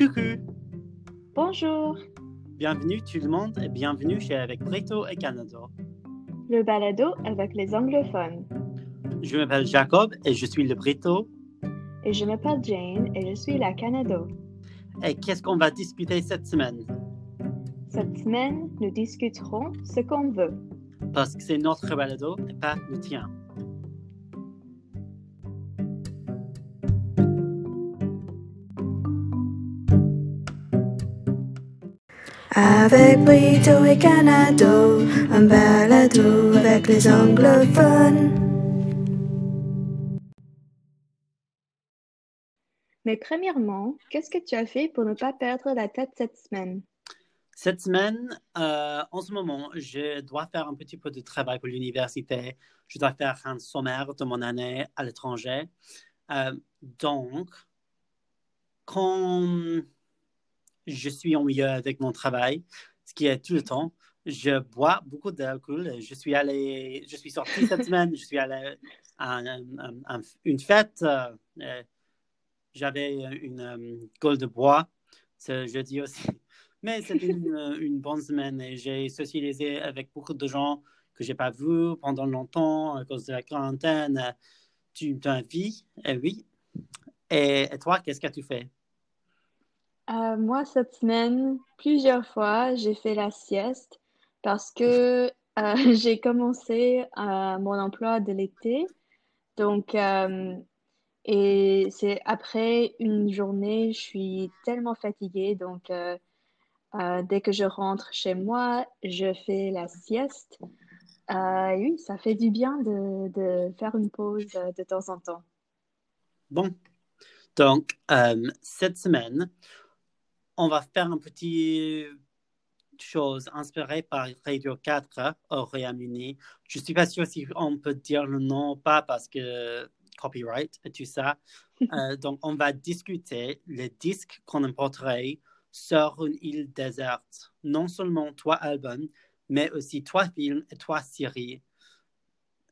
Coucou, Bonjour, bienvenue tout le monde et bienvenue chez Avec Brito et Canada. le balado avec les anglophones. Je m'appelle Jacob et je suis le Brito. Et je m'appelle Jane et je suis la Canado. Et qu'est-ce qu'on va discuter cette semaine? Cette semaine, nous discuterons ce qu'on veut. Parce que c'est notre balado et pas le tien. Avec Brito et Canado, un balado avec les anglophones. Mais premièrement, qu'est-ce que tu as fait pour ne pas perdre la tête cette semaine? Cette semaine, euh, en ce moment, je dois faire un petit peu de travail pour l'université. Je dois faire un sommaire de mon année à l'étranger. Euh, donc, quand je suis ennuyeux avec mon travail, ce qui est tout le temps, je bois beaucoup d'alcool. Je suis allé, je suis sorti cette semaine, je suis allé à un- un- un- une fête. euh, euh, J'avais une euh, gueule de bois ce jeudi aussi. Mais c'était une, une bonne semaine et j'ai socialisé avec beaucoup de gens que j'ai pas vus pendant longtemps à cause de la quarantaine. Tu as vie, eh oui. Et, et toi, qu'est-ce que tu fais? Euh, moi, cette semaine, plusieurs fois, j'ai fait la sieste parce que euh, j'ai commencé euh, mon emploi de l'été. Donc, et c'est après une journée, je suis tellement fatiguée. Donc, dès que je rentre chez moi, je fais la sieste. Oui, ça fait du bien de, de faire une pause de temps en temps. Bon, donc cette semaine, on va faire un petit chose inspirée par Radio 4 au Royaume-Uni. Je ne suis pas sûr si on peut dire le nom ou pas parce que copyright et tout ça. Euh, donc, on va discuter les disques qu'on importerait sur une île déserte. Non seulement trois albums, mais aussi trois films et trois séries.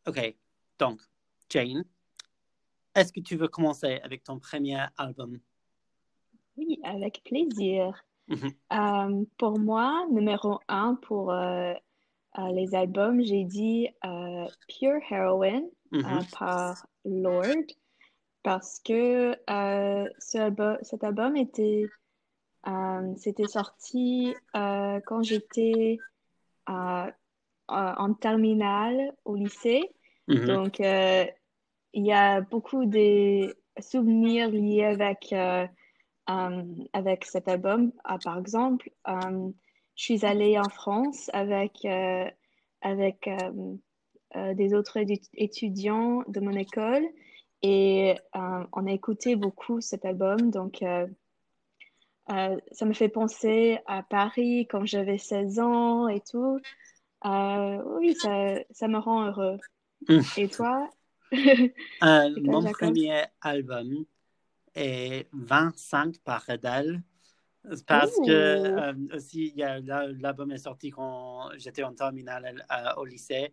OK, donc, Jane, est-ce que tu veux commencer avec ton premier album? Oui, avec plaisir. Mhm. Euh, pour moi, numéro un pour euh, euh, les albums, j'ai dit Pure Heroine Mhm. euh, par Lord parce que ce albu- cet album était c'était sorti quand j'étais en terminale au lycée. Mhm. Donc, il y a beaucoup de souvenirs liés avec, avec cet album. Ah, par exemple, euh, je suis allée en France avec, euh, avec euh, euh, des autres étu- étudiants de mon école et euh, on a écouté beaucoup cet album. Donc, euh, euh, ça me fait penser à Paris quand j'avais 16 ans et tout. Euh, oui, ça, ça me rend heureux. Mm. Et toi? Euh, mon premier album est 25 par Adele. Parce que Ouh. euh, aussi, l'album est sorti quand j'étais en terminale euh, au lycée.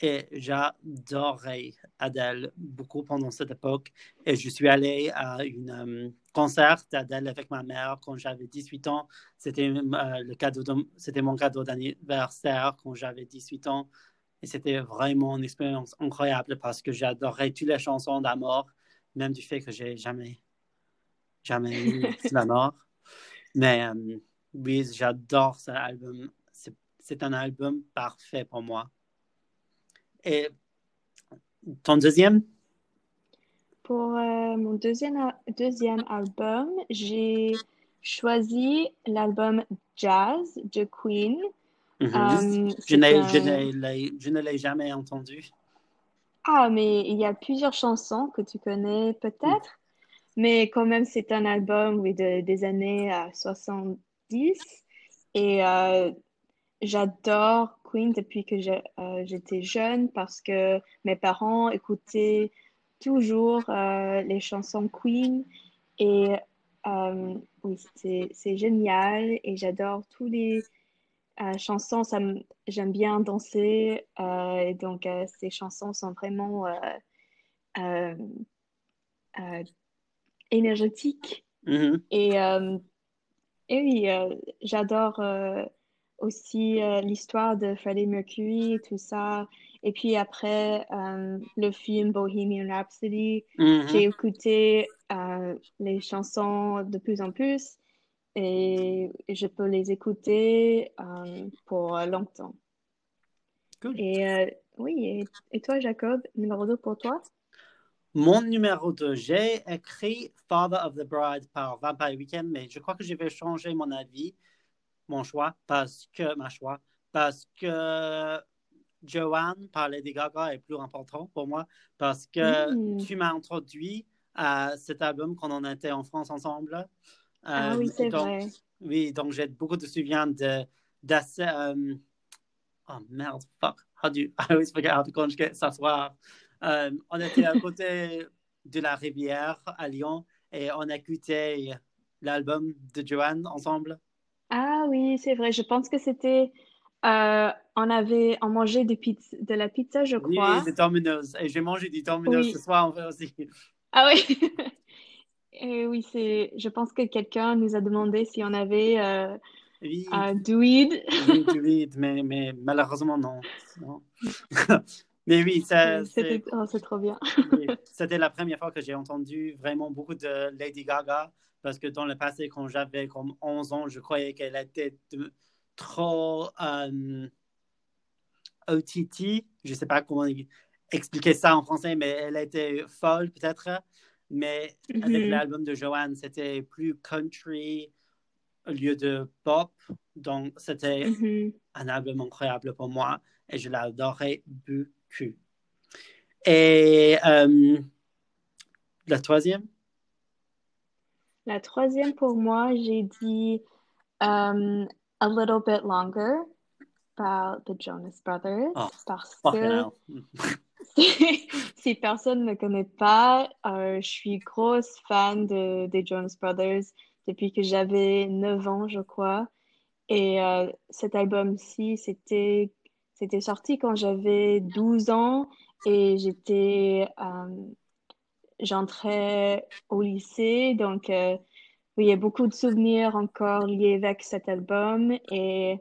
Et j'adorais Adele beaucoup pendant cette époque. Et je suis allé à un concert d'Adele avec ma mère quand j'avais 18 ans. C'était euh, le cadeau de- c'était mon cadeau d'anniversaire quand j'avais 18 ans. Et c'était vraiment une expérience incroyable parce que j'adorais toutes les chansons d'amour, même du fait que j'ai jamais, jamais eu l'amour. Mais euh, oui, j'adore cet album. C'est, un album parfait pour moi. Et ton deuxième? Pour euh, mon deuxième, deuxième album, j'ai choisi l'album Jazz de Queen. Mhm. Euh, un- je ne l'ai jamais entendu. Ah, mais il y a plusieurs chansons que tu connais peut-être, mais quand même, c'est un album de- des années euh, 70 et euh, j'adore Queen depuis que euh, j'étais jeune parce que mes parents écoutaient toujours euh, les chansons Queen. Et oui, c'est, génial et j'adore tous les chansons, j'aime bien danser, et donc ces chansons sont vraiment énergétiques. Mhm. Et euh, Et oui, euh, j'adore euh, aussi euh, l'histoire de Freddie Mercury et tout ça. Et puis après, euh, le film Bohemian Rhapsody, Mhm. j'ai écouté euh, les chansons de plus en plus et je peux les écouter euh, pour longtemps. Cool. Et euh, oui, et, et toi, Jacob, numéro 2 pour toi? Mon numéro 2, j'ai écrit Father of the Bride par Vampire Weekend, mais je crois que je vais changer mon avis, mon choix, parce que, ma choix, parce que Joanne par Lady Gaga est plus important pour moi, parce que Mm. tu m'as introduit à cet album quand on était en France ensemble. Ah Euh, oui, c'est donc, vrai. Oui, donc j'ai beaucoup de souvenirs de, euh, oh merde, fuck. How do you, I always forget how to conjugate s'asseoir. Euh, on était à côté de la rivière à Lyon et on écoutait l'album de Joanne ensemble. Ah oui, c'est vrai. Je pense que c'était... euh, on avait... On mangeait de, pizza, de la pizza, je Oui, crois. de Domino's. Et j'ai mangé du Domino's Oui. ce soir aussi. Ah oui. Et oui, c'est... Je pense que quelqu'un nous a demandé si on avait euh, Oui, euh, du weed. oui, du weed, mais, mais malheureusement non. Non. mais oui, ça, c'était... c'est- oh, trop bien. C'était la première fois que j'ai entendu vraiment beaucoup de Lady Gaga parce que dans le passé, quand j'avais comme 11 ans, je croyais qu'elle était de- trop euh, OTT. Je ne sais pas comment expliquer ça en français, mais elle était folle peut-être. Mais avec Mhm. l'album de Joanne, c'était plus country au lieu de pop. Donc, c'était Mhm. un album incroyable pour moi et je l'adorais beaucoup. Et euh, la troisième? La troisième pour moi, j'ai dit um, A Little Bit Longer par The Jonas Brothers Oh, parce que si, si personne ne connaît pas, euh, je suis grosse fan de, des Jonas Brothers depuis que j'avais 9 ans, je crois. Et euh, cet album-ci, c'était c'était sorti quand j'avais 12 ans et j'étais euh, j'entrais au lycée, donc euh, il y a beaucoup de souvenirs encore liés avec cet album et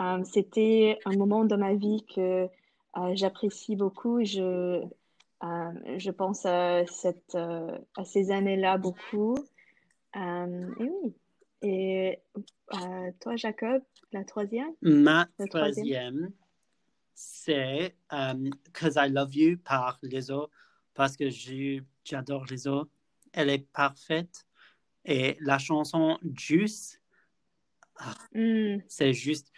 euh, c'était un moment de ma vie que j'apprécie beaucoup. Je, je pense à, cette, à ces années-là beaucoup. Et oui. Et euh, toi, Jacob, la troisième? Ma troisième, c'est euh, Cause I Love You par Lizzo parce que j'adore Lizzo. Elle est parfaite. Et la chanson Juice, Hmm. c'est juste,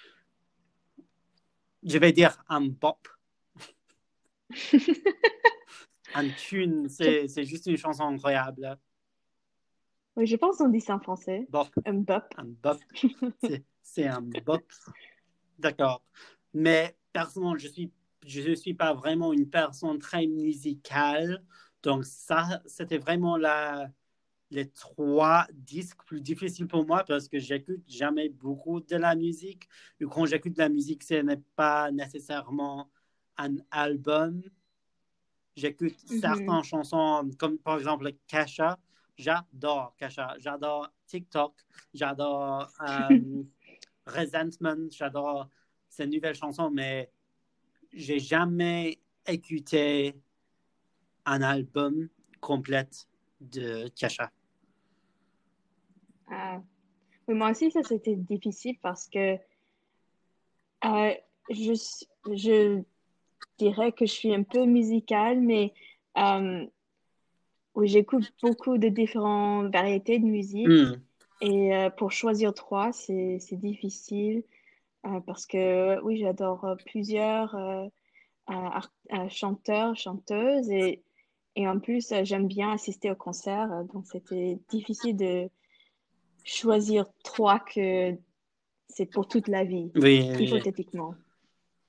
je vais dire un bop. un tune, c'est juste une chanson incroyable. Oui, je pense qu'on dit ça en français. Bop, Un bop. un bop. C'est- C'est un bop. D'accord. Mais personnellement, je suis, je suis pas vraiment une personne très musicale. Donc ça, c'était vraiment la, les trois disques plus difficiles pour moi parce que j'écoute jamais beaucoup de la musique. Et quand j'écoute de la musique, ce n'est pas nécessairement un album. J'écoute Mhm. certaines chansons, comme par exemple Kasha. J'adore Kasha. J'adore TikTok. J'adore euh, Resentment. J'adore ces nouvelles chansons, mais j'ai jamais écouté un album complet de Kasha. Ah. Moi aussi, ça, c'était difficile parce que euh, je, dirais que je suis un peu musicale, mais euh, j'écoute beaucoup de différentes variétés de musique. Hmm. Et euh, pour choisir trois, c'est difficile euh, parce que oui, j'adore euh, plusieurs euh, art- chanteurs, chanteuses et, et en plus, j'aime bien assister au concert. euh, donc, c'était difficile de choisir trois que c'est pour toute la vie, oui, hypothétiquement.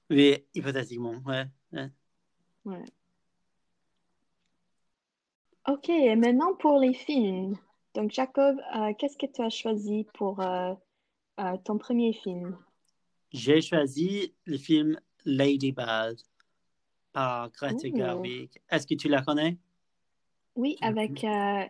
oui, hypothétiquement, ouais. ouais. Ouais. Ok, et maintenant pour les films. Donc, Jacob, euh, qu'est-ce que tu as choisi pour euh, euh, ton premier film? J'ai choisi le film Lady Bird par Greta. Gerwig. Est-ce que tu la connais? Oui, avec euh,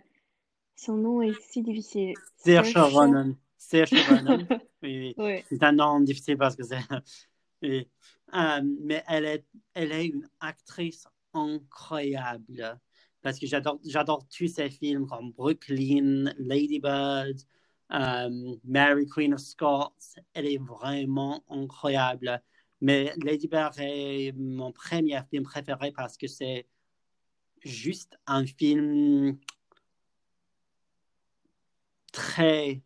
son nom est si difficile. Saoirse Ronan. Saoirse Ronan. oui, Oui. C'est un nom difficile parce que c'est. oui. Euh, mais elle est, elle est une actrice incroyable. Parce que j'adore, j'adore tous ses films comme Brooklyn, Lady Euh, Mary Queen of Scots. Elle est vraiment incroyable. Mais Lady Bird est mon premier film préféré parce que c'est juste un film très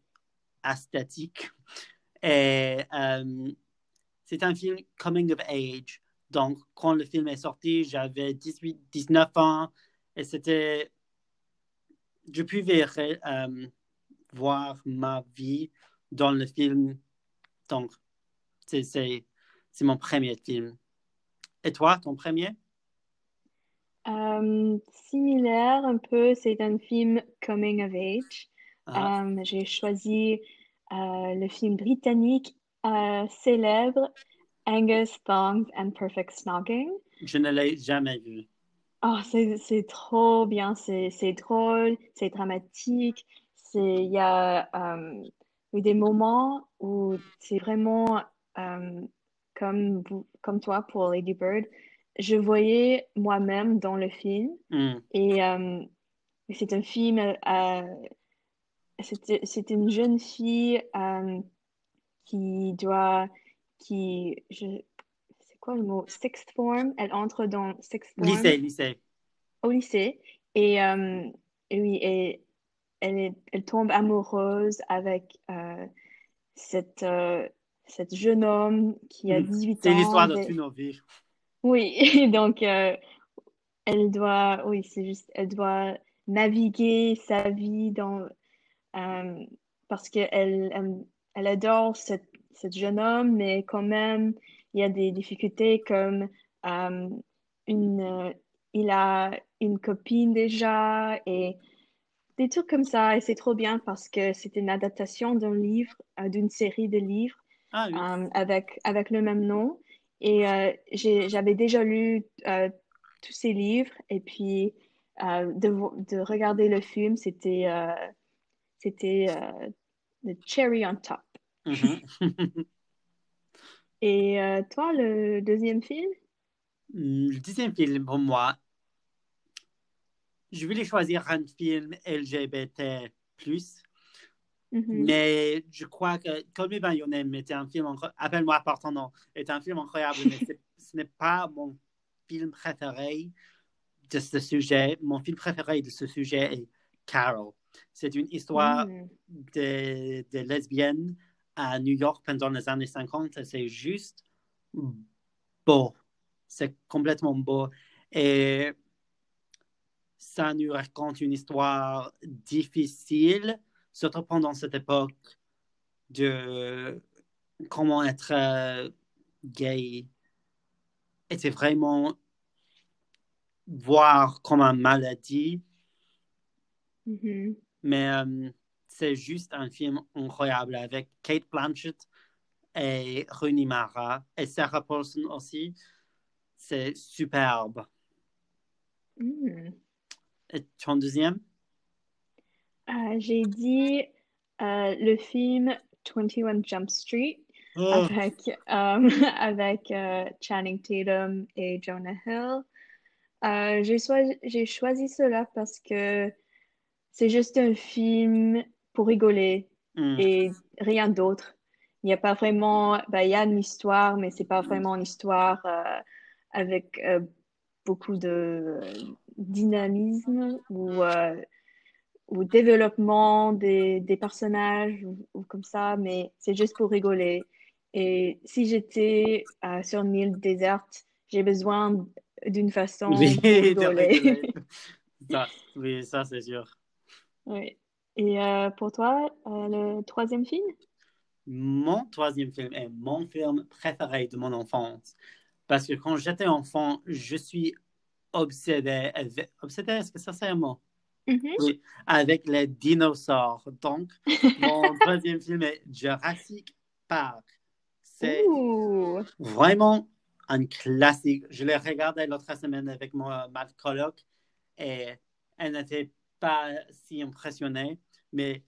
esthétique. Et euh, c'est un film coming of age. Donc, quand le film est sorti, j'avais 18, 19 ans et c'était. Je pouvais euh, voir ma vie dans le film. Donc, c'est, mon premier film. Et toi, ton premier? Euh, similaire un peu, c'est un film coming of age. Ah, Euh, j'ai choisi euh, le film britannique célèbre Angus Thongs and Perfect Snogging. je ne l'ai jamais vu. Oh, c'est, trop bien, c'est, drôle, c'est dramatique, il y a euh, eu des moments où c'est vraiment euh, comme, comme toi pour Lady Bird, je voyais moi-même dans le film Hmm. et euh, c'est un film, c'est une jeune fille qui doit, qui, c'est quoi le mot? Sixth form, elle entre dans sixth form Lycée, lycée. au lycée et, et oui et elle est, elle tombe amoureuse avec euh, cette euh, cet jeune homme qui a Hmm. 18 C'est ans l'histoire de nos vies. oui et donc euh, elle doit oui c'est juste elle doit naviguer sa vie dans euh, parce que elle, adore cette cette jeune homme mais quand même il y a des difficultés comme une il a une copine déjà et des trucs comme ça. Et c'est trop bien parce que c'est une adaptation d'un livre, euh, d'une série de livres Ah oui. euh, avec, avec le même nom. Et euh, j'avais déjà lu tous ces livres et puis de, regarder le film, c'était c'était the cherry on top. Mhm. Et toi, le deuxième film? Le deuxième film pour moi, je voulais choisir un film LGBT+, Mhm. mais je crois que Call Me By Your Name était un film, Appelle-moi par ton nom, est un film incroyable, mais ce n'est pas mon film préféré de ce sujet. Mon film préféré de ce sujet est Carol. C'est une histoire Mm. des des lesbiennes à New York pendant les années 50. et C'est juste beau. C'est complètement beau. Et ça nous raconte une histoire difficile, surtout pendant cette époque de comment être euh, gay. C'est vraiment voir comme une maladie Mhm. mais euh, c'est juste un film incroyable avec Kate Blanchett et Rooney Mara et Sarah Paulson aussi. C'est superbe. Mm. Et ton deuxième? Euh, j'ai dit euh, le film 21 Jump Street Oh, avec, euh, avec Channing Tatum et Jonah Hill. J'ai choisi, j'ai choisi cela parce que c'est juste un film pour rigoler hmm. et rien d'autre. Il n'y a pas vraiment, ben, il y a une histoire, mais c'est pas vraiment une histoire avec beaucoup de dynamisme ou, euh, ou développement des, des personnages ou, ou comme ça, mais c'est juste pour rigoler. Et si j'étais euh, sur une île déserte, j'ai besoin d'une façon Oui, pour rigoler. Ça, oui, ça c'est sûr. Oui. Et euh, pour toi, le troisième film? Mon troisième film est mon film préféré de mon enfance. Parce que quand j'étais enfant, je suis obsédé. avec- Obsédé, est-ce que ça c'est un mot? Oui, avec les dinosaures. Donc, mon troisième film est Jurassic Park. C'est vraiment un classique. Je l'ai regardé l'autre semaine avec mon, ma coloc et elle n'était pas si impressionnée, mais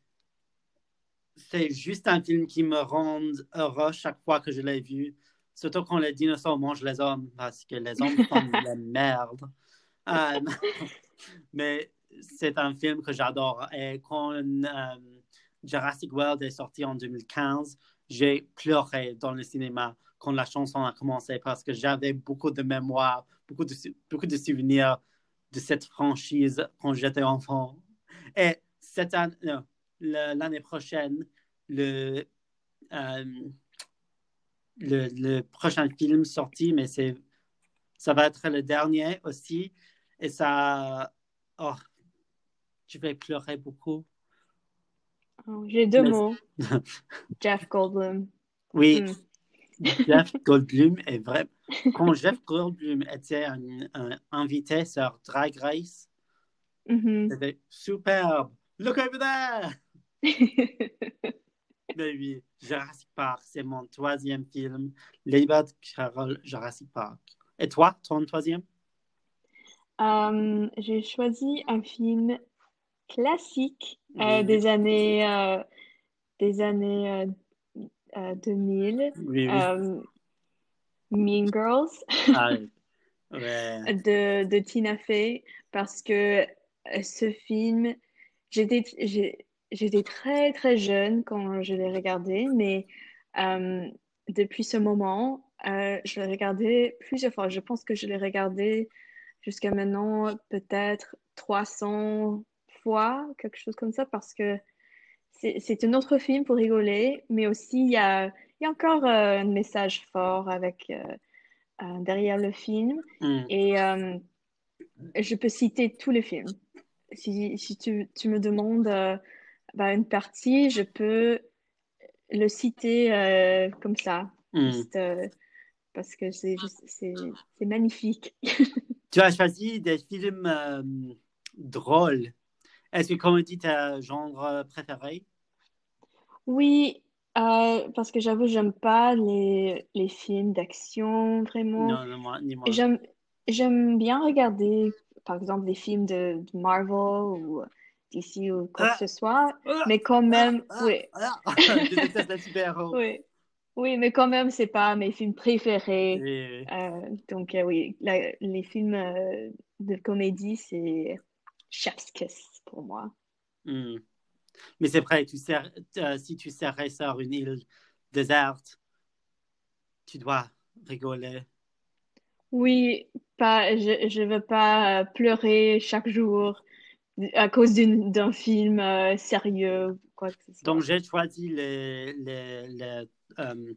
c'est juste un film qui me rend heureux chaque fois que je l'ai vu. Surtout quand les dinosaures mangent les hommes, parce que les hommes font de la merde. Euh, mais c'est un film que j'adore. Et quand euh, Jurassic World est sorti en 2015, j'ai pleuré dans le cinéma quand la chanson a commencé parce que j'avais beaucoup de mémoire, beaucoup de, beaucoup de souvenirs de cette franchise quand j'étais enfant. Et cette année, l'année prochaine, le, euh, le, le, prochain film sorti, mais c'est, ça va être le dernier aussi. Et ça, oh, je vais pleurer beaucoup. Oh, J'ai deux mais... mots. Jeff Goldblum. Oui, mm. Jeff Goldblum est vrai. Quand Jeff Goldblum était un, un invité sur Drag Race, mm -hmm. c'était superbe. Look over there! Mais oui, Jurassic Park, c'est mon troisième film. Ladybird, Carol, Jurassic Park. Et toi, ton troisième? Um, J'ai choisi un film classique euh, oui. des années, euh, des années euh, 2000. Oui, oui. Mean Girls ah, ouais. de, de Tina Fey parce que euh, ce film, j'étais j'étais très très jeune quand je l'ai regardé, mais euh, depuis ce moment, euh, je l'ai regardé plusieurs fois. Je pense que je l'ai regardé jusqu'à maintenant peut-être 300 fois, quelque chose comme ça, parce que c'est un autre film pour rigoler, mais aussi il y a, y a encore euh, un message fort avec derrière le film. Mm. Et je peux citer tous les films. Si, si tu, tu, me demandes bah, une partie, je peux le citer comme ça. Mm. Juste, parce que c'est magnifique. tu as choisi des films drôles. Est-ce que comédie est un genre préféré? Oui, euh, parce que j'avoue, j'aime pas les, les films d'action, vraiment. Non, non, moi, ni moi. J'aime, j'aime bien regarder, par exemple, des films de, de Marvel ou DC ou quoi Ah. que ce soit, Ah. mais quand même, Ah, oui. Je déteste les super-héros. oui, oui, mais quand même, c'est pas mes films préférés. Oui, oui. Euh, donc, euh, oui, la- les films euh, de comédie, c'est chef's kiss pour moi. Hmm. Mais c'est vrai, tu euh, si tu serais sur une île déserte, tu dois rigoler. Oui, pas, je, je veux pas pleurer chaque jour à cause d'un film euh, sérieux quoi que ce soit. Donc, j'ai choisi les, les, les, euh,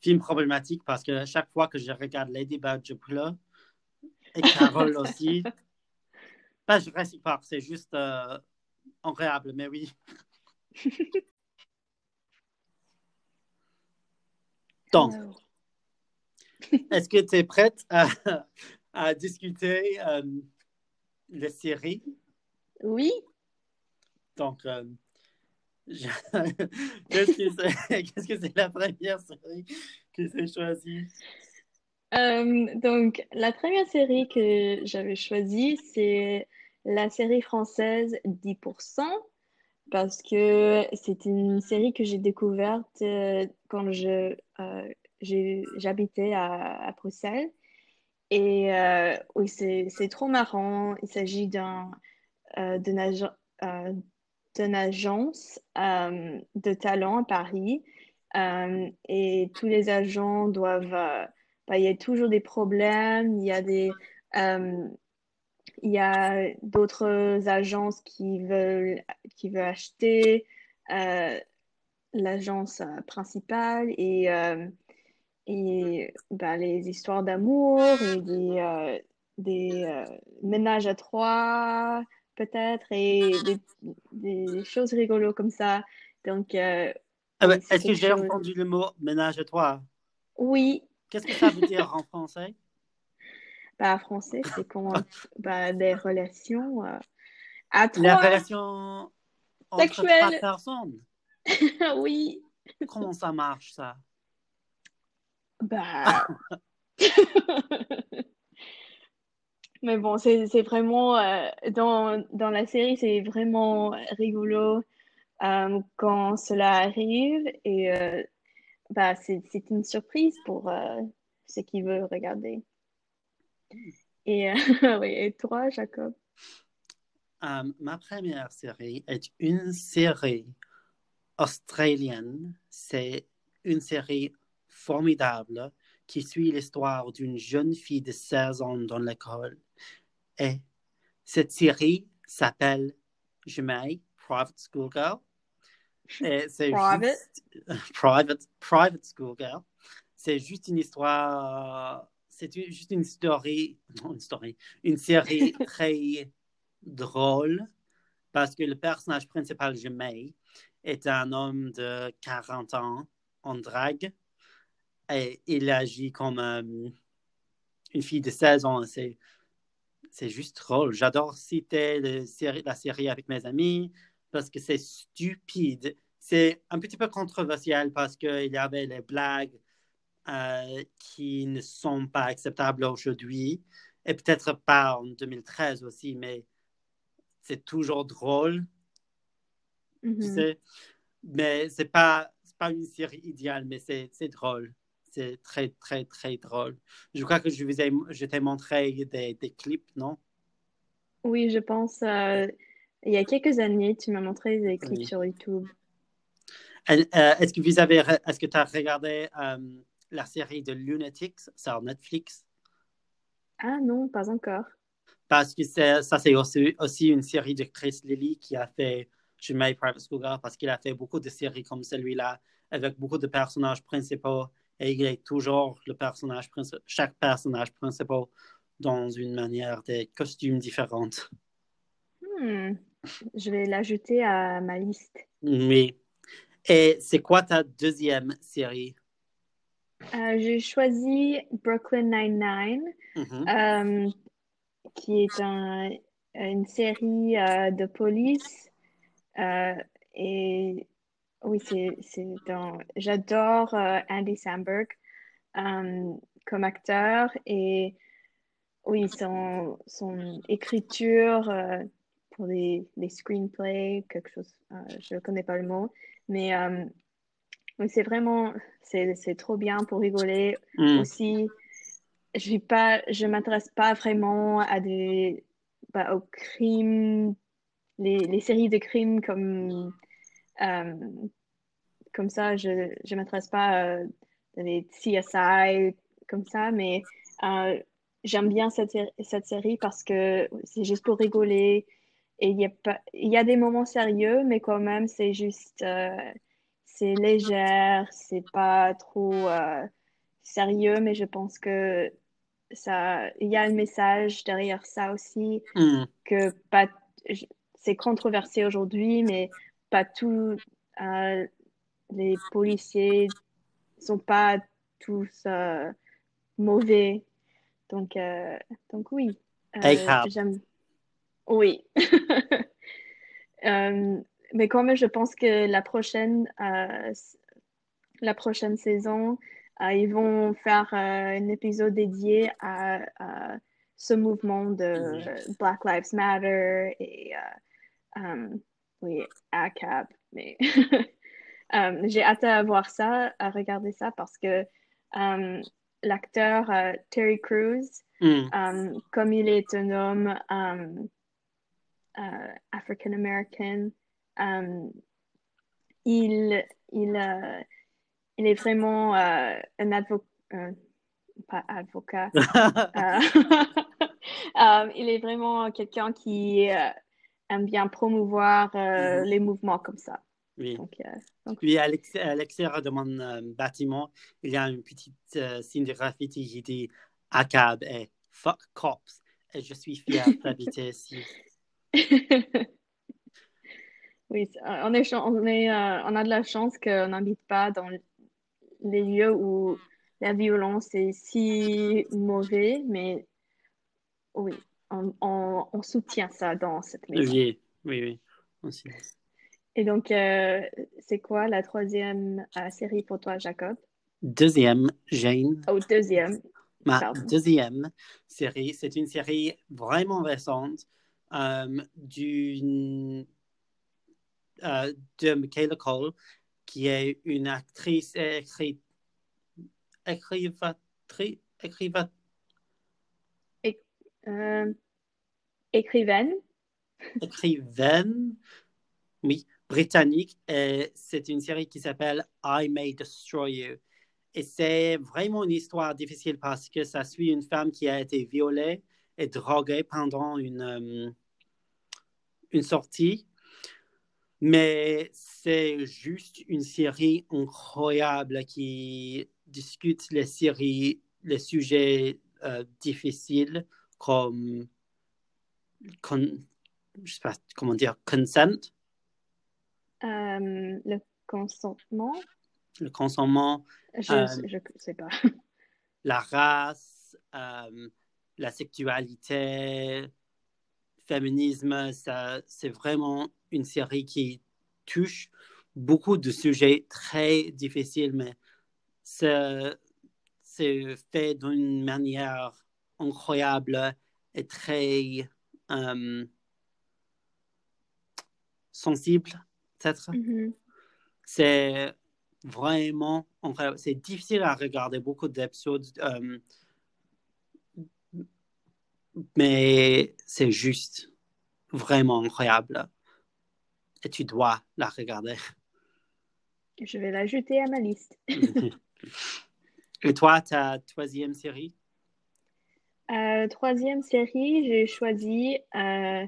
films problématiques parce que chaque fois que je regarde Lady Bird, je pleure. Et Carol aussi. Pas Jurassic Park, c'est juste euh, agréable, mais oui. Donc, est-ce que tu es prête à, à discuter euh, les séries? Oui, Donc, euh, je- qu'est-ce que c'est qu'est-ce que c'est la première série que j'ai choisie? Euh, donc la première série que j'avais choisie, c'est la série française 10%, parce que c'est une série que j'ai découverte euh, quand je, euh, j'habitais à, à Bruxelles. Et euh, oui, c'est, c'est trop marrant. Il s'agit d'un, d'une agen- euh, d'une agence euh, de talent à Paris. Euh, et tous les agents doivent... euh, bah, il y a toujours des problèmes. Il y a des... euh, il y a d'autres agences qui veulent, qui acheter euh, l'agence euh, principale et, euh, et bah, les histoires d'amour et des, euh, des euh, ménages à trois peut-être et des, des choses rigolos comme ça. Donc, euh, Ah ben, Est-ce que j'ai chose. entendu le mot ménage à toi? Oui, Qu'est-ce que ça veut dire en français? bah, en français, c'est comment bah, des relations euh, à La trois. relation entre Sexuelle. trois personnes. Oui, Comment ça marche, ça? bah. Mais bon, c'est vraiment euh, dans, dans la série, c'est vraiment rigolo euh, quand cela arrive et euh, bah, c'est une surprise pour ceux qui veulent regarder. Et, oui, et toi, Jacob? ma première série est une série australienne. C'est une série formidable qui suit l'histoire d'une jeune fille de 16 ans dans l'école. Et cette série s'appelle Jemay, Private School Girl. C'est private? Juste, private, private School Girl. C'est juste une histoire, c'est juste une story, non, une story, une série très drôle parce que le personnage principal, Jemay, est un homme de 40 ans en drague et il agit comme euh, une fille de 16 ans. C'est, c'est juste drôle. J'adore citer la série avec mes amis parce que c'est stupide. C'est un petit peu controversial parce qu'il y avait les blagues euh, qui ne sont pas acceptables aujourd'hui et peut-être pas en 2013 aussi, mais c'est toujours drôle. Mm-hmm. Mais c'est pas, pas une série idéale, mais c'est drôle c'est très, très, très drôle. Je crois que je vous ai, je t'ai montré des, des, clips, non? Oui, je pense. Euh, il y a quelques années, tu m'as montré des clips sur YouTube. Euh, est-ce que vous avez, est-ce que tu as regardé euh, la série de Lunatics sur Netflix? Ah non, pas encore. Parce que ça, c'est aussi, aussi, une série de Chris Lilly qui a fait Je mets Private School Girl parce qu'il a fait beaucoup de séries comme celui-là avec beaucoup de personnages principaux et il est toujours le personnage chaque personnage principal dans une manière des costumes différentes. Hmm. Je vais l'ajouter à ma liste. Oui. Et c'est quoi ta deuxième série? Euh, j'ai choisi Brooklyn Nine-Nine, mm-hmm. euh, qui est une série euh, de police. et oui, c'est dans... J'adore euh, Andy Samberg euh, comme acteur et oui, son, son écriture euh, pour les, les, screenplays, quelque chose, je ne connais pas le mot, mais c'est vraiment, c'est trop bien pour rigoler mm. aussi. Je ne pas, je m'intéresse pas vraiment à des, bah, aux crimes, les, les séries de crimes comme comme ça, je ne m'intéresse pas euh, dans les CSI comme ça, mais euh, j'aime bien cette, cette série parce que c'est juste pour rigoler. Et il y, a pas, y a des moments sérieux, mais quand même, c'est juste, c'est légère, c'est pas trop sérieux, mais je pense que ça, il y a un message derrière ça aussi, mm. que pas, c'est controversé aujourd'hui, mais pas tout euh, les policiers sont pas tous euh, mauvais. Donc, euh, donc oui. j'aime. Oui. mais quand même, je pense que la prochaine, la prochaine saison, ils vont faire un épisode dédié à, ce mouvement de Black Lives Matter et oui, ACAB, mais euh, j'ai hâte à voir ça, à regarder ça parce que euh, l'acteur euh, Terry Crews, mm. comme il est un homme African American, il, il, il est vraiment un avocat, pas avocat, il est vraiment quelqu'un qui aime bien promouvoir euh, mhm. les mouvements comme ça. Oui. Donc, euh, Puis à l'extérieur de mon euh, bâtiment, il y a une petite signe de graffiti qui dit ACAB et Fuck Cops. Et je suis fier d'habiter ici. oui, on, est, on, est, on a de la chance qu'on n'habite pas dans les lieux où la violence est si mauvaise, mais oui, on, soutient ça dans cette maison. Oui, oui, oui. Et donc, euh, c'est quoi la troisième euh, série pour toi, Jacob? Deuxième, Jane. Oh, deuxième. Ma deuxième série, c'est une série vraiment récente euh, d'une de Michaela Cole, qui est une actrice et écri... écrivatrice. Écriva... Euh, écrivaine. écrivaine, oui, britannique. Et c'est une série qui s'appelle I May Destroy You. Et c'est vraiment une histoire difficile parce que ça suit une femme qui a été violée et droguée pendant une, euh, une sortie. Mais c'est juste une série incroyable qui discute les séries, les sujets euh, difficiles comme, con, je sais pas comment dire, consent. Euh, le consentement. Le consentement. Je Euh, ne sais pas. la race, euh, la sexualité, féminisme, ça, c'est vraiment une série qui touche beaucoup de sujets très difficiles, mais c'est fait d'une manière incroyable et très euh, sensible, peut-être. Mhm. C'est vraiment incroyable. C'est difficile à regarder beaucoup d'épisodes, euh, mais c'est juste vraiment incroyable. Et tu dois la regarder. Je vais l'ajouter à ma liste. Et toi, ta troisième série? Euh, troisième série, j'ai choisi euh,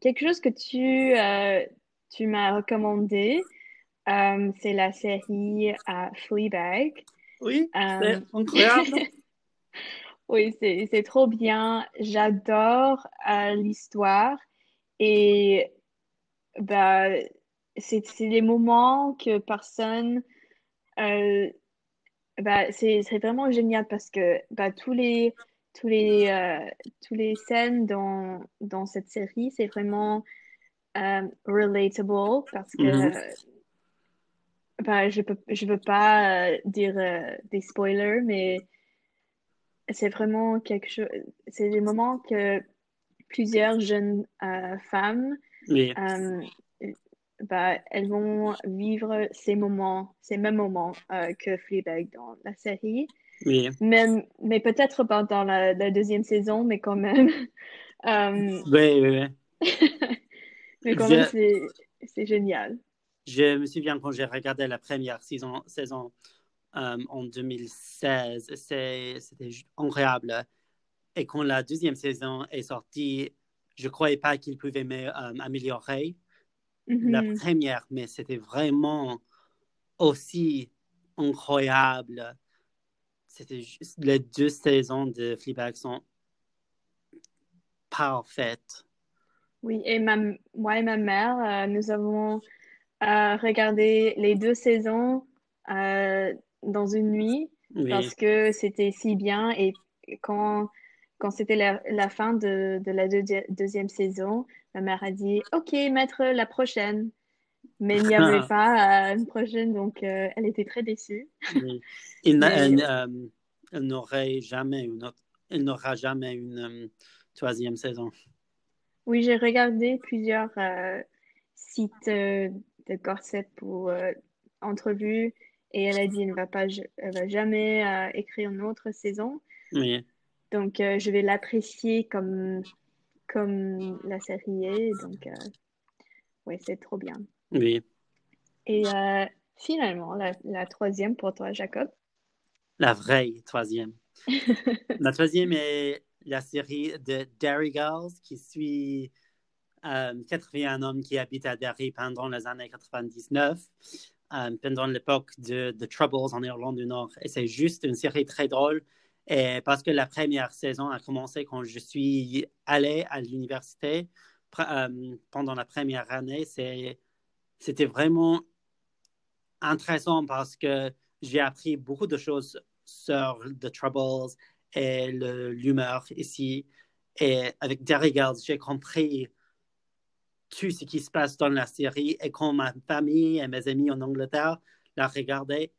quelque chose que tu, euh, tu m'as recommandé. C'est la série Fleabag. Oui, c'est incroyable. Oui, c'est, trop bien. J'adore l'histoire et bah, c'est, des moments que personne... bah, c'est, c'est vraiment génial parce que bah, tous les, tous les, euh, tous les scènes dans, dans cette série, c'est vraiment euh, relatable parce que Mhm. euh, bah, je peux, je veux pas euh, dire des spoilers, mais c'est vraiment quelque chose, c'est des moments que plusieurs jeunes femmes, bah, elles vont vivre ces moments, ces mêmes moments que Fleabag dans la série. Même, mais peut-être pas dans la, la deuxième saison, mais quand même. Euh, oui, oui, oui. mais quand même, c'est, c'est génial. Je me souviens quand j'ai regardé la première saison, saison euh, en 2016, c'est- c'était incroyable. Et quand la deuxième saison est sortie, je ne croyais pas qu'il pouvait me- euh, améliorer la Mhm. première, mais c'était vraiment aussi incroyable. C'était juste, les deux saisons de Fleabag sont parfaites. Oui, et ma, moi et ma mère, euh, nous avons euh, regardé les deux saisons euh, dans une nuit Oui, parce que c'était si bien et quand, quand c'était la, la fin de, de la deuxi- deuxième saison, ma mère a dit OK, mettre la prochaine. Mais il n'y avait pas euh, une prochaine, donc euh, elle était très déçue. oui. Il n'a- Mais- elle, euh, elle n'aurait jamais une autre- elle n'aura jamais une troisième saison. Oui, j'ai regardé plusieurs sites de gossip pour entrevues et elle a dit elle ne va pas, elle va jamais euh, écrire une autre saison. Oui, Donc, euh, je vais l'apprécier comme, comme la série est. Donc, euh, ouais, c'est trop bien. Oui. Et euh, finalement, la, la troisième pour toi, Jacob. La vraie troisième. La troisième est la série de Derry Girls qui suit euh, 81 hommes qui habitent à Derry pendant les années 99, euh, pendant l'époque de The Troubles en Irlande du Nord. Et c'est juste une série très drôle. Et parce que la première saison a commencé quand je suis allé à l'université euh, pendant la première année, c'est, c'était vraiment intéressant parce que j'ai appris beaucoup de choses sur The Troubles et l'humeur ici. Et avec Derry Girls, j'ai compris tout ce qui se passe dans la série. Et quand ma famille et mes amis en Angleterre la regardaient,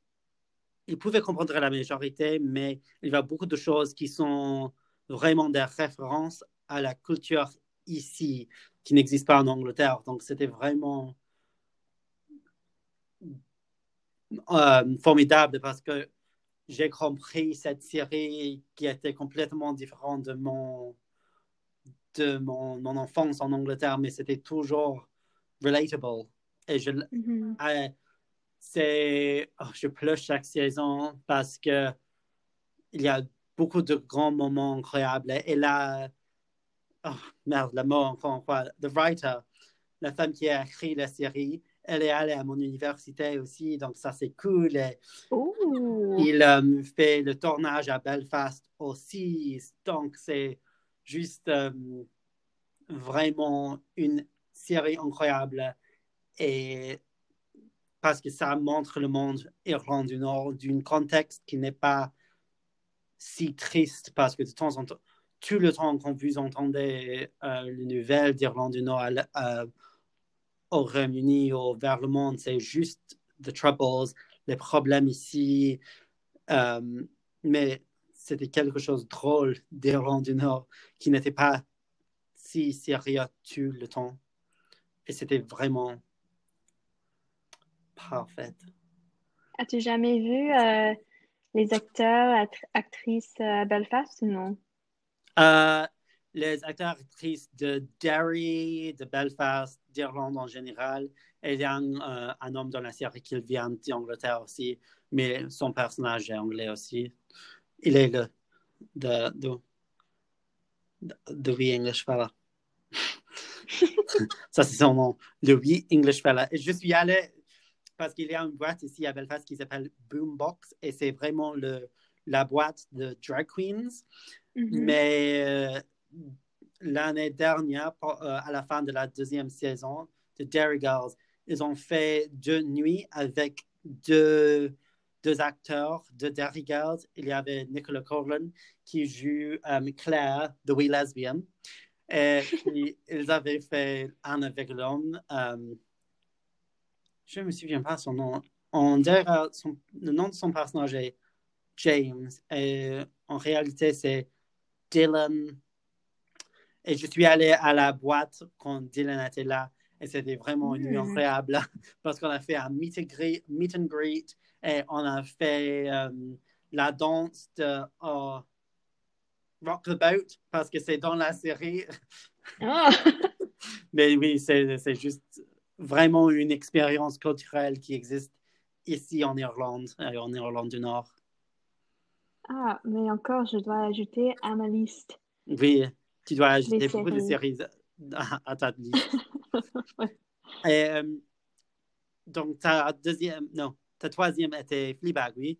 ils pouvaient comprendre la majorité, mais il y a beaucoup de choses qui sont vraiment des références à la culture ici, qui n'existe pas en Angleterre. Donc, c'était vraiment euh, formidable parce que j'ai compris cette série qui était complètement différente de mon, de mon, mon enfance en Angleterre, mais c'était toujours relatable. Et je, Mhm. euh, c'est, oh, je pleure chaque saison parce que il y a beaucoup de grands moments incroyables. Et là, oh, merde, le mot encore une fois, the writer, la femme qui a écrit la série, elle est allée à mon université aussi, donc ça c'est cool. Et il euh, fait le tournage à Belfast aussi, donc c'est juste euh, vraiment une série incroyable. Et parce que ça montre le monde Irlande du Nord d'un contexte qui n'est pas si triste parce que de temps en temps, tout le temps quand vous entendez euh, les nouvelles d'Irlande du Nord euh, au Royaume-Uni ou vers le monde, c'est juste the troubles, les problèmes ici. Euh, mais c'était quelque chose de drôle d'Irlande du Nord qui n'était pas si sérieux tout le temps. Et c'était vraiment parfait. As-tu jamais vu euh, les acteurs, act- actrices à Belfast? Ou non? Euh, les acteurs actrices de Derry, de Belfast, d'Irlande en général. Et il y a un, euh, un homme dans la série qui vient d'Angleterre aussi, mais son personnage est anglais aussi. Il est le de de de We English fella. Ça c'est son nom, le We English fella. Et je suis allé parce qu'il y a une boîte ici à Belfast qui s'appelle Boombox et c'est vraiment le la boîte de drag queens. Mhm. Mais euh, l'année dernière, pour- euh, à la fin de la deuxième saison de Dairy Girls, ils ont fait deux nuits avec deux, deux acteurs de Dairy Girls. Il y avait Nicola Coughlan qui joue euh, Claire, The Wee Lesbian. Et puis, ils avaient fait un avec l'homme. euh, je ne me souviens pas son nom. On dirait son- le nom de son personnage est James. Et en réalité, c'est Dylan. Et je suis allé à la boîte quand Dylan était là. Et c'était vraiment une nuit Mm. incroyable parce qu'on a fait un meet and greet, meet and greet et on a fait euh, la danse de oh, Rock the Boat parce que c'est dans la série. Ah! Mais oui, c'est juste vraiment une expérience culturelle qui existe ici en Irlande, et en Irlande du Nord. Ah, mais encore, je dois ajouter à ma liste. Oui, tu dois ajouter beaucoup de séries. à, à ta liste. Ouais. Et, euh, donc, ta deuxième, non, ta troisième était Fleabag, oui?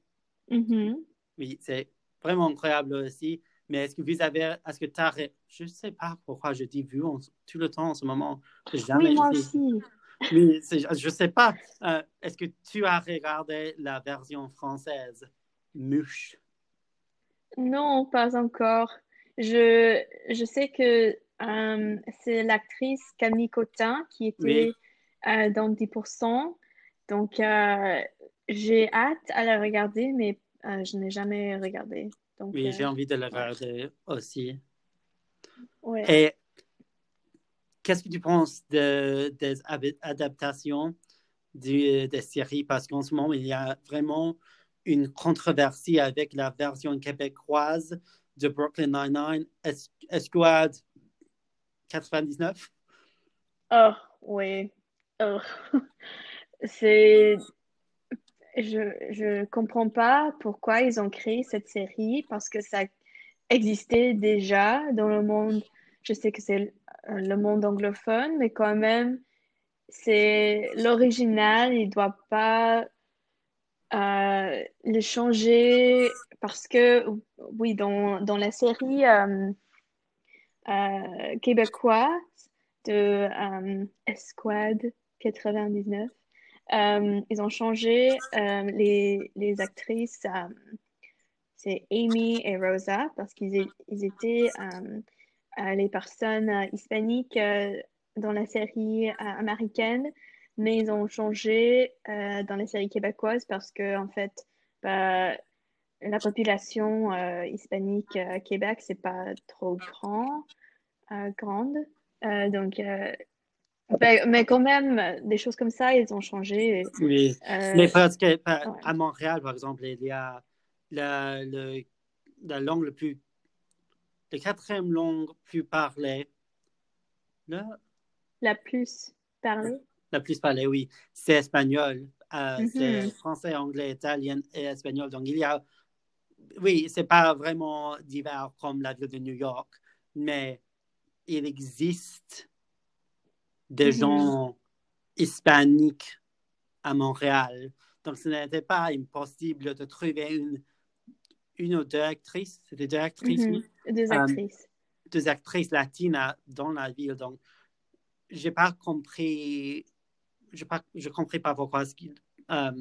Mhm. Oui, c'est vraiment incroyable aussi. Mais est-ce que vous avez, est-ce que tu as, je ne sais pas pourquoi je dis vu en- tout le temps en ce moment. Jamais Oui, moi aussi. Oui, je ne sais pas. Euh, est-ce que tu as regardé la version française Mouche? Non, pas encore. Je, je sais que euh, c'est l'actrice Camille Cotin qui était euh, dans 10%. Donc, euh, j'ai hâte à la regarder, mais euh, je n'ai jamais regardé. Donc, Oui, j'ai envie de la regarder aussi. ouais. Et qu'est-ce que tu penses de, des adaptations du- des séries? Parce qu'en ce moment, il y a vraiment une controversie avec la version québécoise de Brooklyn Nine-Nine, Es- Esquad 99. Oh, oui. Oh. C'est... Je, je comprends pas pourquoi ils ont créé cette série parce que ça existait déjà dans le monde. Je sais que c'est euh, le monde anglophone, mais quand même, c'est l'original. Il doit pas euh, le changer parce que, oui, dans, dans la série euh, euh, québécoise de euh, Esquad 99, euh, ils ont changé les, les actrices. c'est Amy et Rosa parce qu'ils ils étaient les personnes hispaniques dans la série américaine, mais ils ont changé euh, dans la série québécoise parce que en fait, bah, la population euh, hispanique euh, à Québec, c'est pas trop grand, euh, grande. Donc, Ben, mais quand même, des choses comme ça, ils ont changé. Oui. Euh, Mais parce que par- ouais. à Montréal, par exemple, il y a la, le- la langue le plus. La quatrième langue plus parlée. Là, la plus parlée? La plus parlée, oui, c'est espagnol. Euh, Mhm. C'est français, anglais, italien et espagnol. Donc, il y a. Oui, c'est pas vraiment divers comme la ville de New York, mais il existe des Mhm. gens hispaniques à Montréal. Donc, ce n'était pas impossible de trouver une, une ou deux actrices, c'était deux actrices, Mhm. Deux Euh, actrices. deux actrices latines à- dans la ville. Donc, j'ai pas compris, je je compris pas pourquoi qu'ils euh,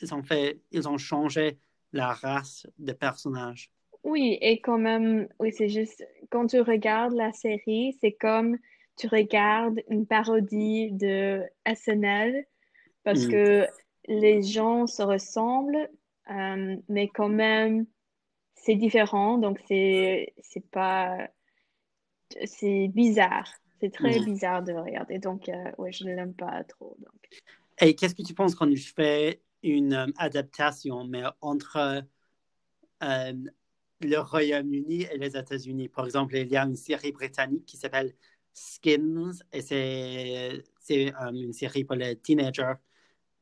ils ont fait, ils ont changé la race des personnages. Oui, et quand même, oui, c'est juste, quand tu regardes la série, c'est comme tu regardes une parodie de SNL parce Mhm. que les gens se ressemblent, euh, mais quand même, c'est différent, donc c'est pas, c'est bizarre. C'est très Mhm. bizarre de regarder, donc, euh, ouais, je ne l'aime pas trop, donc. Et qu'est-ce que tu penses quand il fait une euh, adaptation, mais entre euh, le Royaume-Uni et les États-Unis? Par exemple, il y a une série britannique qui s'appelle Skins, et c'est c'est, euh, une série pour les teenagers.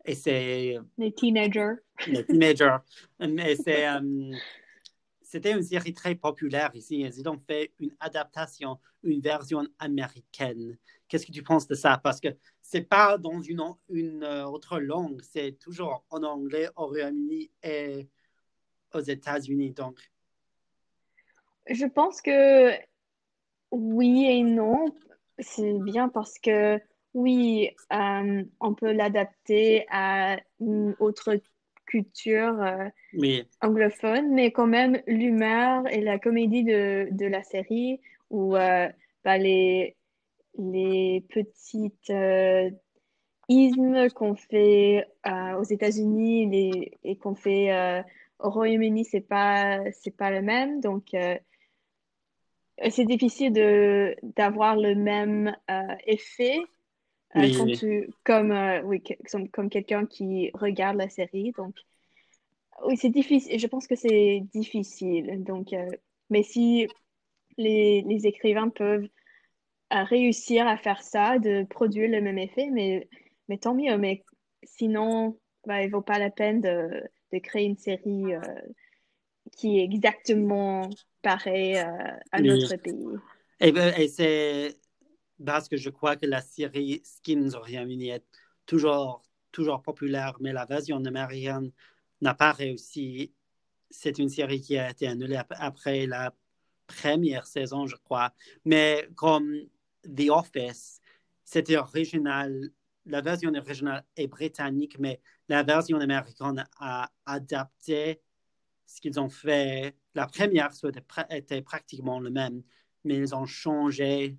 Et c'est Les teenagers. les teenagers. Mais c'est, euh, c'était une série très populaire ici. Ils ont fait une adaptation, une version américaine. Qu'est-ce que tu penses de ça? Parce que c'est pas dans une, euh, autre langue, c'est toujours en anglais au Royaume-Uni et aux États-Unis. Donc, Je pense que oui et non. C'est bien parce que oui, euh, on peut l'adapter à une autre culture euh, mais anglophone, mais quand même l'humeur et la comédie de, de la série ou euh, bah, les, les petites euh, ismes qu'on fait euh, aux États-Unis et qu'on fait au Royaume-Uni, c'est pas, c'est pas le même. Donc, c'est difficile de d'avoir le même effet euh, quand tu comme euh, oui comme, comme quelqu'un qui regarde la série donc oui c'est difficile je pense que c'est difficile donc euh, mais si les, les écrivains peuvent euh, réussir à faire ça de produire le même effet mais mais tant mieux mais sinon bah, il vaut pas la peine de, de créer une série qui est exactement pareille à Oui. notre pays Et, ben, et c'est parce que je crois que la série Skins au Royaume-Uni est toujours, toujours populaire, mais la version américaine n'a pas réussi. C'est une série qui a été annulée ap- après la première saison, je crois. Mais comme The Office, c'était original. La version originale est britannique, mais la version américaine a adapté ce qu'ils ont fait. La première était, était pratiquement le même, mais ils ont changé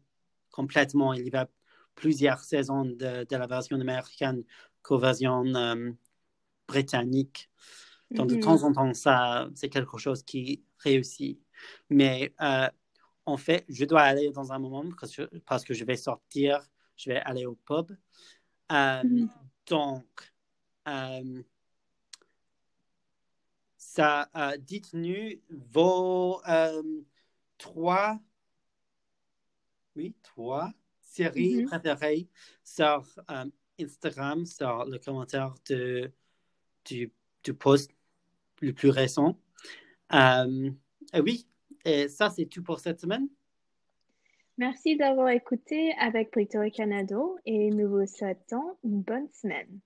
complètement. Il y a plusieurs saisons de, de la version américaine qu'aux versions euh, britanniques. Donc, de Mhm. temps en temps, ça, c'est quelque chose qui réussit. Mais euh, en fait, je dois aller dans un moment parce que, parce que je vais sortir, je vais aller au pub. Euh, Mhm. Donc, euh, ça, dites-nous vos trois, oui, trois séries préférées sur euh, Instagram, sur le commentaire de, du, du post le plus récent. Euh, et oui, et ça, c'est tout pour cette semaine. Merci d'avoir écouté avec Brito et Canado et nous vous souhaitons une bonne semaine.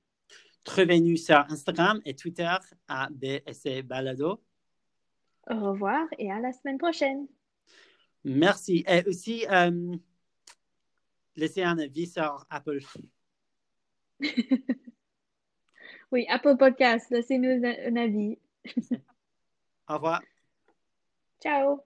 Trouvez-nous sur Instagram et Twitter à BSC Balado. Au revoir et à la semaine prochaine. Merci. Et aussi, euh, laissez un avis sur Apple. Oui, Apple Podcast, laissez-nous un un avis. Au revoir. Ciao!